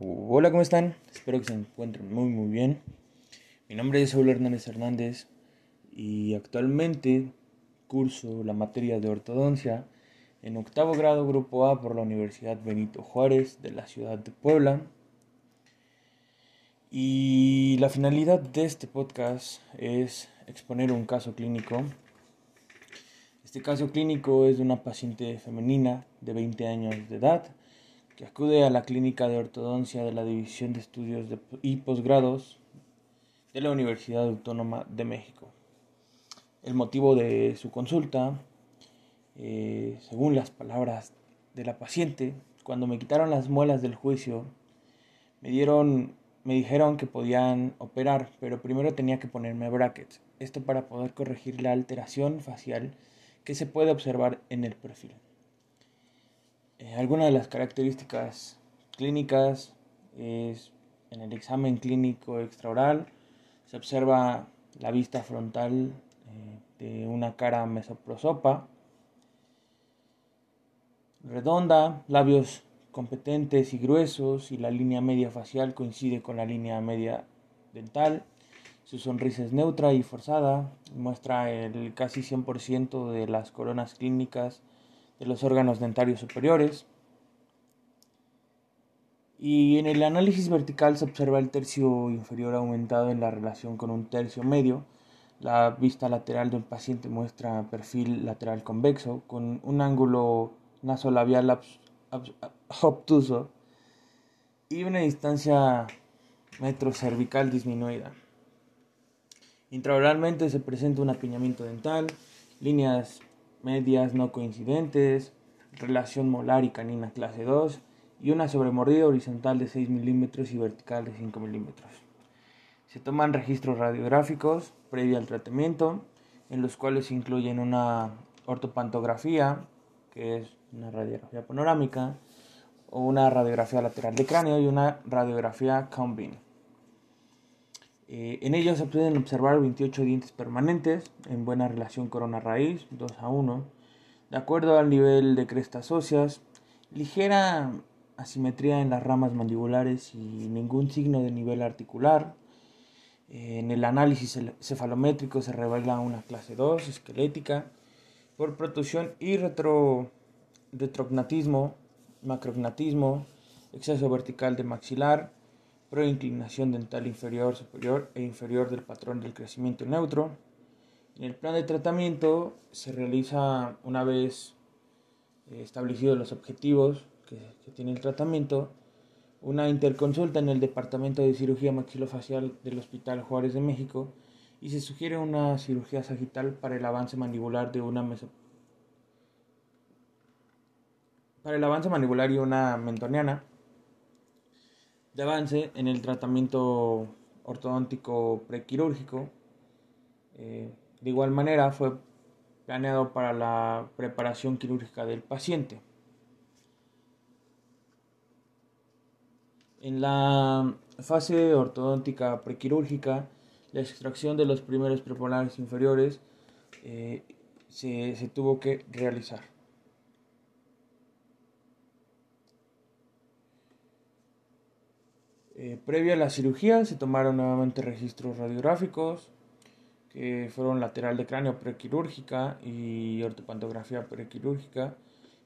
Hola, ¿cómo están? Espero que se encuentren muy muy bien. Mi nombre es Saúl Hernández Hernández y actualmente curso la materia de ortodoncia en octavo grado grupo A por la Universidad Benito Juárez de la ciudad de Puebla. Y la finalidad de este podcast es exponer un caso clínico. Este caso clínico es de una paciente femenina de 20 años de edad que acude a la clínica de ortodoncia de la División de Estudios y Posgrados de la Universidad Autónoma de México. El motivo de su consulta, eh, según las palabras de la paciente, cuando me quitaron las muelas del juicio, me dieron, me dijeron que podían operar, pero primero tenía que ponerme brackets. Esto para poder corregir la alteración facial que se puede observar en el perfil. Eh, algunas de las características clínicas es en el examen clínico extraoral se observa la vista frontal eh, de una cara mesoprosopa redonda, labios competentes y gruesos y la línea media facial coincide con la línea media dental. Su sonrisa es neutra y forzada, muestra el casi 100% de las coronas clínicas de los órganos dentarios superiores. Y en el análisis vertical se observa el tercio inferior aumentado en la relación con un tercio medio. La vista lateral del paciente muestra perfil lateral convexo con un ángulo nasolabial obtuso y una distancia metrocervical disminuida. Intraoralmente se presenta un apiñamiento dental, líneas medias no coincidentes, relación molar y canina clase 2 y una sobremordida horizontal de 6 milímetros y vertical de 5 milímetros. Se toman registros radiográficos previo al tratamiento, en los cuales se incluyen una ortopantografía, que es una radiografía panorámica, o una radiografía lateral de cráneo y una radiografía combine. Eh, en ellos se pueden observar 28 dientes permanentes en buena relación corona-raíz, 2 a 1, de acuerdo al nivel de crestas óseas, ligera asimetría en las ramas mandibulares y ningún signo de nivel articular. Eh, en el análisis cefalométrico se revela una clase 2 esquelética por protusión y retro, retrognatismo, macrognatismo, exceso vertical de maxilar, proinclinación dental inferior, superior e inferior del patrón del crecimiento neutro. En el plan de tratamiento se realiza una vez eh, establecidos los objetivos que, que, tiene el tratamiento, una interconsulta en el Departamento de Cirugía Maxilofacial del Hospital Juárez de México y se sugiere una cirugía sagital para el avance mandibular de una meso para el avance mandibular y una mentoniana de avance en el tratamiento ortodóntico prequirúrgico. Eh, de igual manera fue planeado para la preparación quirúrgica del paciente. En la fase ortodóntica prequirúrgica, la extracción de los primeros prepolares inferiores eh, se, se tuvo que realizar. Eh, previo a la cirugía se tomaron nuevamente registros radiográficos que fueron lateral de cráneo prequirúrgica y ortopantografía prequirúrgica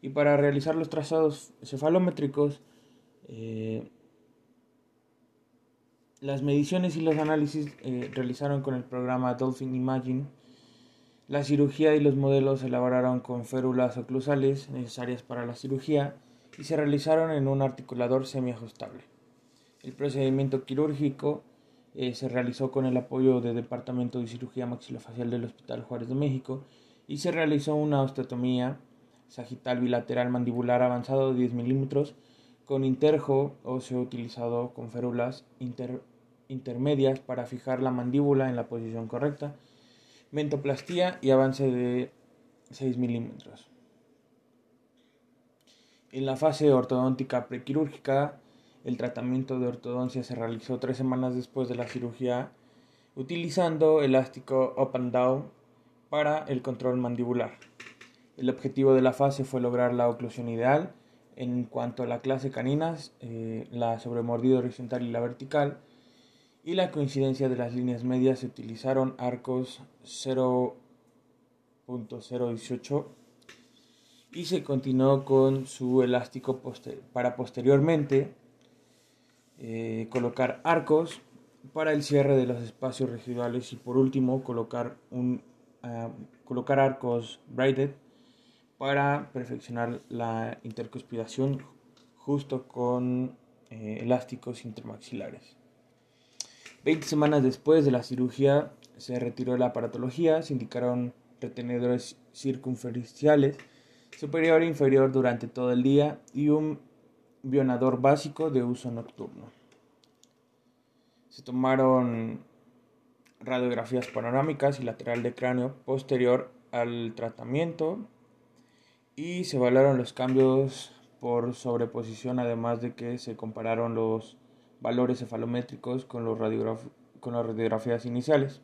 y para realizar los trazados cefalométricos eh, las mediciones y los análisis eh, realizaron con el programa Dolphin Imagine la cirugía y los modelos se elaboraron con férulas oclusales necesarias para la cirugía y se realizaron en un articulador semiajustable. El procedimiento quirúrgico eh, se realizó con el apoyo del Departamento de Cirugía Maxilofacial del Hospital Juárez de México y se realizó una osteotomía sagital bilateral mandibular avanzado de 10 milímetros con interjo óseo utilizado con férulas intermedias para fijar la mandíbula en la posición correcta, mentoplastía y avance de 6 milímetros. En la fase ortodóntica prequirúrgica el tratamiento de ortodoncia se realizó tres semanas después de la cirugía utilizando elástico up and down para el control mandibular. El objetivo de la fase fue lograr la oclusión ideal En cuanto a la clase caninas, eh, la sobremordida horizontal y la vertical, y la coincidencia de las líneas medias se utilizaron arcos 0.018 y se continuó con su elástico para posteriormente eh, colocar arcos para el cierre de los espacios residuales y por último colocar, un, ah, colocar arcos braided para perfeccionar la intercuspidación justo con eh, elásticos intermaxilares. Veinte semanas después de la cirugía se retiró la aparatología, se indicaron retenedores circunferenciales superior e inferior durante todo el día y un bionador básico de uso nocturno. Se tomaron radiografías panorámicas y lateral de cráneo posterior al tratamiento y se evaluaron los cambios por sobreposición, además de que se compararon los valores cefalométricos con, los con las radiografías iniciales.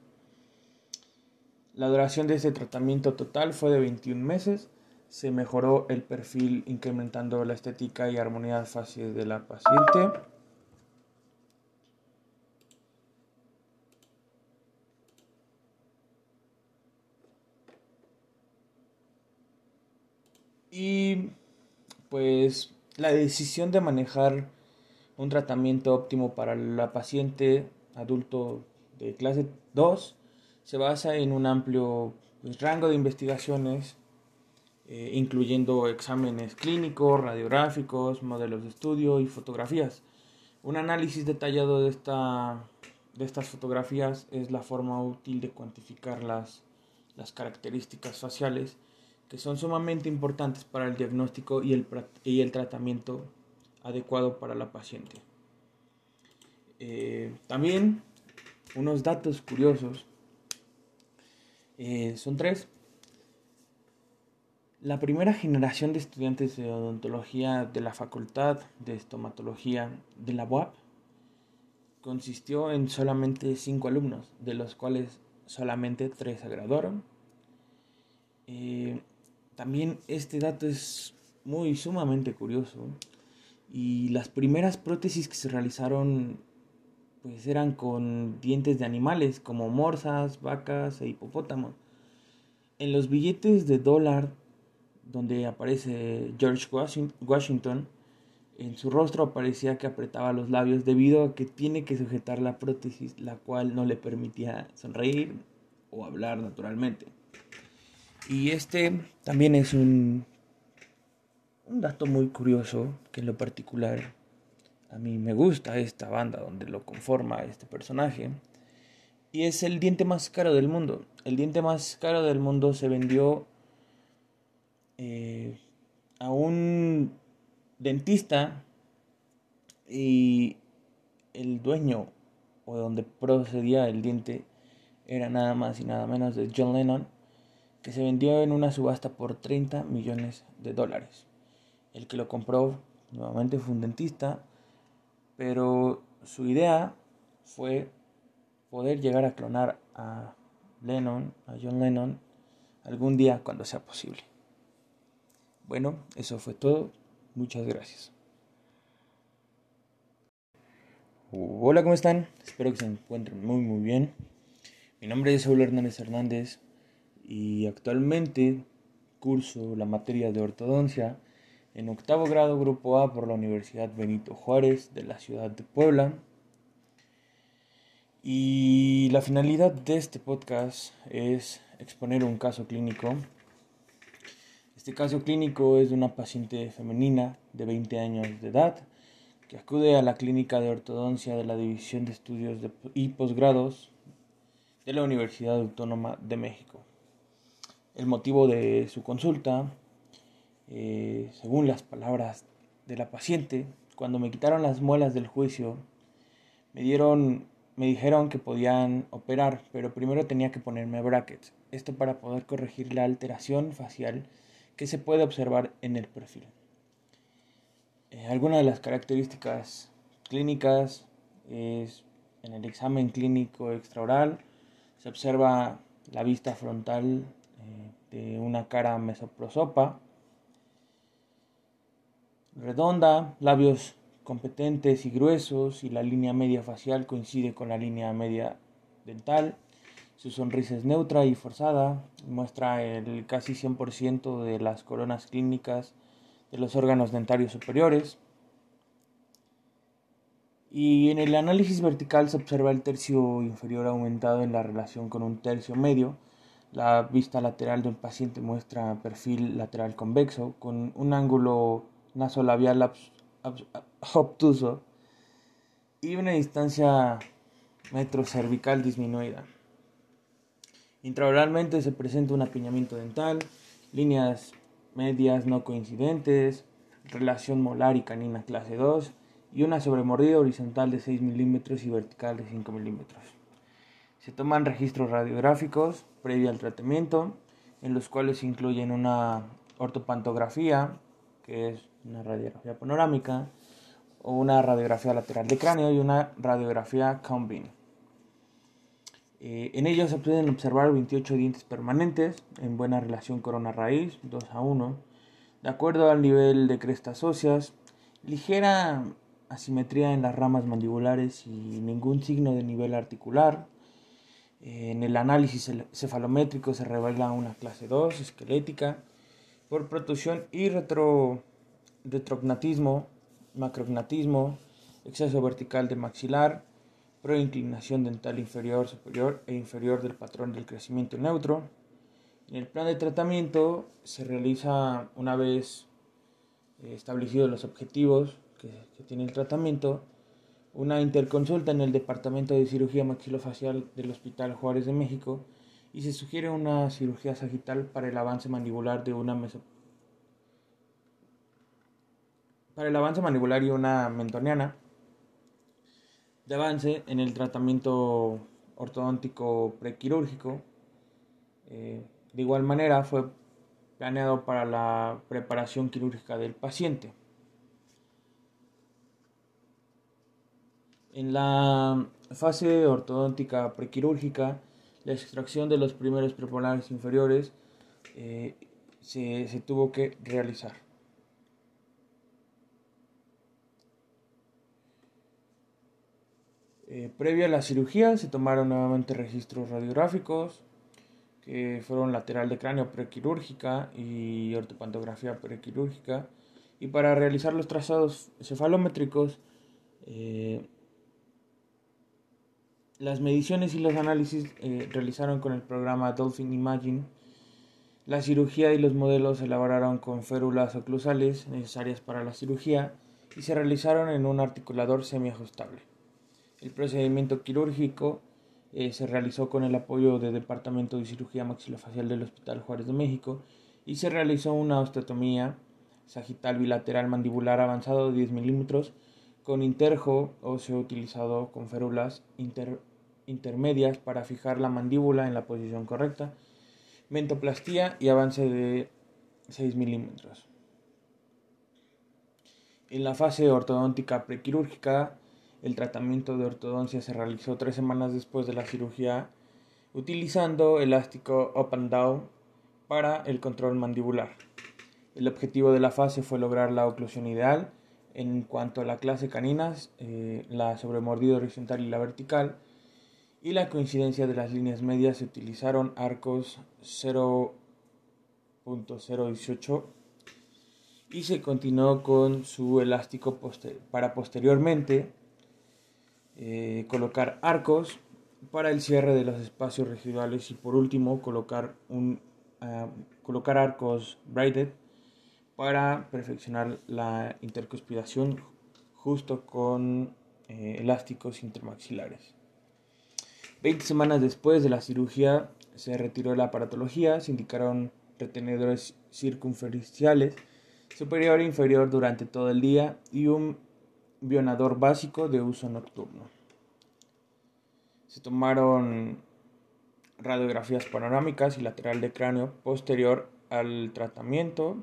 La duración de este tratamiento total fue de 21 meses. Se mejoró el perfil incrementando la estética y armonía facial de la paciente. Y pues la decisión de manejar un tratamiento óptimo para la paciente adulto de clase 2 se basa en un amplio pues, rango de investigaciones, eh, incluyendo exámenes clínicos, radiográficos, modelos de estudio y fotografías. Un análisis detallado de, esta, de estas fotografías es la forma útil de cuantificar las, las características faciales que son sumamente importantes para el diagnóstico y el, y el tratamiento adecuado para la paciente. Eh, también unos datos curiosos eh, son tres. La primera generación de estudiantes de odontología de la Facultad de Estomatología de la UAP consistió en solamente cinco alumnos, de los cuales solamente tres se graduaron. Eh, también este dato es muy sumamente curioso y las primeras prótesis que se realizaron pues eran con dientes de animales como morsas, vacas e hipopótamos. En los billetes de dólar donde aparece George Washington, en su rostro aparecía que apretaba los labios debido a que tiene que sujetar la prótesis, la cual no le permitía sonreír o hablar naturalmente. Y este también es un, un dato muy curioso que en lo particular a mí me gusta esta banda donde lo conforma este personaje. Y es el diente más caro del mundo. El diente más caro del mundo se vendió eh, a un dentista y el dueño o donde procedía el diente era nada más y nada menos de John Lennon que se vendió en una subasta por 30 millones de dólares. El que lo compró nuevamente fue un dentista, pero su idea fue poder llegar a clonar a Lennon, a John Lennon, algún día cuando sea posible. Bueno, eso fue todo. Muchas gracias. Hola, ¿cómo están? Espero que se encuentren muy muy bien. Mi nombre es Saúl Hernández Hernández y actualmente curso la materia de ortodoncia en octavo grado grupo A por la Universidad Benito Juárez de la ciudad de Puebla. Y la finalidad de este podcast es exponer un caso clínico. Este caso clínico es de una paciente femenina de 20 años de edad que acude a la clínica de ortodoncia de la División de Estudios y Posgrados de la Universidad Autónoma de México. El motivo de su consulta, eh, según las palabras de la paciente, cuando me quitaron las muelas del juicio, me dieron, me dijeron que podían operar, pero primero tenía que ponerme brackets. Esto para poder corregir la alteración facial que se puede observar en el perfil. Eh, algunas de las características clínicas es en el examen clínico extraoral se observa la vista frontal de una cara mesoprosopa, redonda, labios competentes y gruesos y la línea media facial coincide con la línea media dental. Su sonrisa es neutra y forzada, muestra el casi 100% de las coronas clínicas de los órganos dentarios superiores. Y en el análisis vertical se observa el tercio inferior aumentado en la relación con un tercio medio. La vista lateral del paciente muestra perfil lateral convexo con un ángulo nasolabial obtuso y una distancia metrocervical disminuida. Intraoralmente se presenta un apiñamiento dental, líneas medias no coincidentes, relación molar y canina clase 2 y una sobremordida horizontal de 6 milímetros y vertical de 5 milímetros. Se toman registros radiográficos previo al tratamiento, en los cuales se incluyen una ortopantografía, que es una radiografía panorámica, o una radiografía lateral de cráneo y una radiografía combine. Eh, en ellos se pueden observar 28 dientes permanentes en buena relación corona-raíz, 2 a 1, de acuerdo al nivel de crestas óseas, ligera asimetría en las ramas mandibulares y ningún signo de nivel articular. En el análisis cefalométrico se revela una clase 2 esquelética por protusión y retro, retrognatismo, macrognatismo, exceso vertical de maxilar, proinclinación dental inferior, superior e inferior del patrón del crecimiento neutro. En el plan de tratamiento se realiza una vez eh, establecidos los objetivos que, tiene el tratamiento, una interconsulta en el Departamento de Cirugía Maxilofacial del Hospital Juárez de México y se sugiere una cirugía sagital para el avance mandibular de una meso para el avance mandibular y una mentoniana de avance en el tratamiento ortodóntico prequirúrgico. Eh, de igual manera fue planeado para la preparación quirúrgica del paciente. En la fase ortodóntica prequirúrgica, la extracción de los primeros prepolares inferiores eh, se tuvo que realizar. Eh, previo a la cirugía se tomaron nuevamente registros radiográficos que fueron lateral de cráneo prequirúrgica y ortopantografía prequirúrgica y para realizar los trazados cefalométricos eh, las mediciones y los análisis eh, realizaron con el programa Dolphin Imagine la cirugía y los modelos se elaboraron con férulas oclusales necesarias para la cirugía y se realizaron en un articulador semiajustable. El procedimiento quirúrgico eh, se realizó con el apoyo del Departamento de Cirugía Maxilofacial del Hospital Juárez de México y se realizó una osteotomía sagital bilateral mandibular avanzado de 10 milímetros con interjo óseo utilizado con férulas intermedias para fijar la mandíbula en la posición correcta, mentoplastía y avance de 6 milímetros. En la fase ortodóntica prequirúrgica el tratamiento de ortodoncia se realizó tres semanas después de la cirugía utilizando elástico up and down para el control mandibular. El objetivo de la fase fue lograr la oclusión ideal en cuanto a la clase caninas, eh, la sobremordida horizontal y la vertical, y la coincidencia de las líneas medias se utilizaron arcos 0.018 y se continuó con su elástico para posteriormente eh, colocar arcos para el cierre de los espacios residuales y por último colocar, un, ah, colocar arcos braided para perfeccionar la intercuspidación justo con eh, elásticos intermaxilares. 20 semanas después de la cirugía se retiró la aparatología, se indicaron retenedores circunferenciales superior e inferior durante todo el día y un Bionador básico de uso nocturno. Se tomaron radiografías panorámicas y lateral de cráneo posterior al tratamiento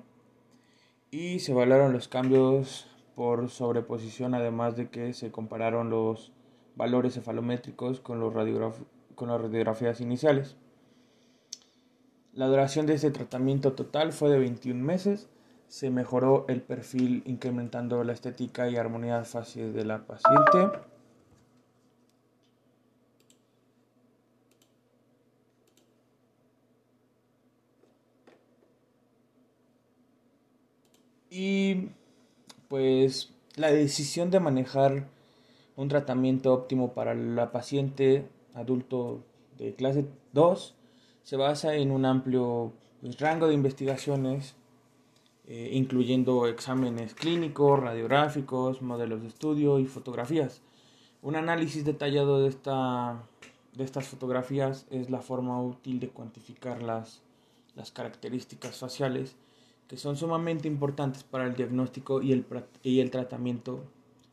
y se evaluaron los cambios por sobreposición además de que se compararon los valores cefalométricos con, los con las radiografías iniciales. La duración de este tratamiento total fue de 21 meses se mejoró el perfil incrementando la estética y armonía facial de la paciente. Y pues la decisión de manejar un tratamiento óptimo para la paciente adulto de clase 2 se basa en un amplio pues, rango de investigaciones, eh, incluyendo exámenes clínicos, radiográficos, modelos de estudio y fotografías. Un análisis detallado de, esta, de estas fotografías es la forma útil de cuantificar las, las características faciales que son sumamente importantes para el diagnóstico y el, y el tratamiento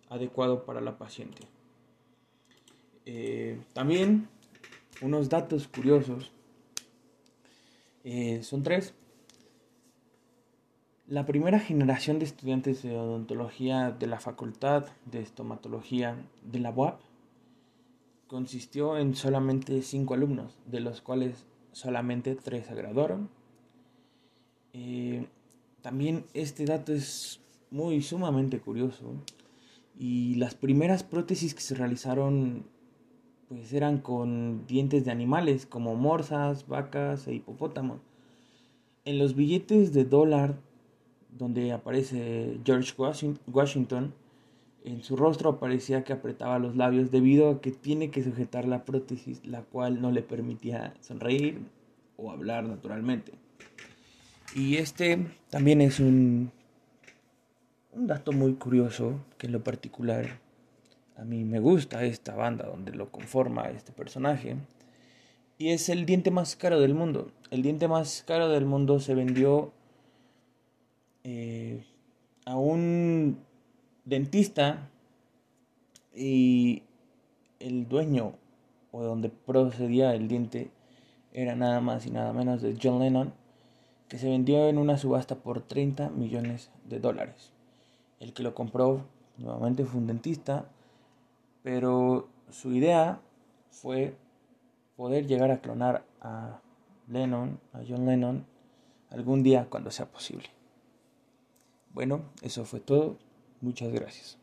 adecuado para la paciente. Eh, también unos datos curiosos eh, son tres. La primera generación de estudiantes de odontología de la Facultad de Estomatología de la UAP consistió en solamente cinco alumnos, de los cuales solamente tres se graduaron. Eh, también este dato es muy sumamente curioso y las primeras prótesis que se realizaron pues eran con dientes de animales como morsas, vacas e hipopótamos. En los billetes de dólar donde aparece George Washington, en su rostro aparecía que apretaba los labios debido a que tiene que sujetar la prótesis, la cual no le permitía sonreír o hablar naturalmente. Y este también es un, un dato muy curioso que en lo particular a mí me gusta esta banda donde lo conforma este personaje. Y es el diente más caro del mundo. El diente más caro del mundo se vendió eh, a un dentista y el dueño o donde procedía el diente era nada más y nada menos de John Lennon que se vendió en una subasta por 30 millones de dólares. El que lo compró nuevamente fue un dentista, pero su idea fue poder llegar a clonar a Lennon, a John Lennon, algún día cuando sea posible. Bueno, eso fue todo. Muchas gracias.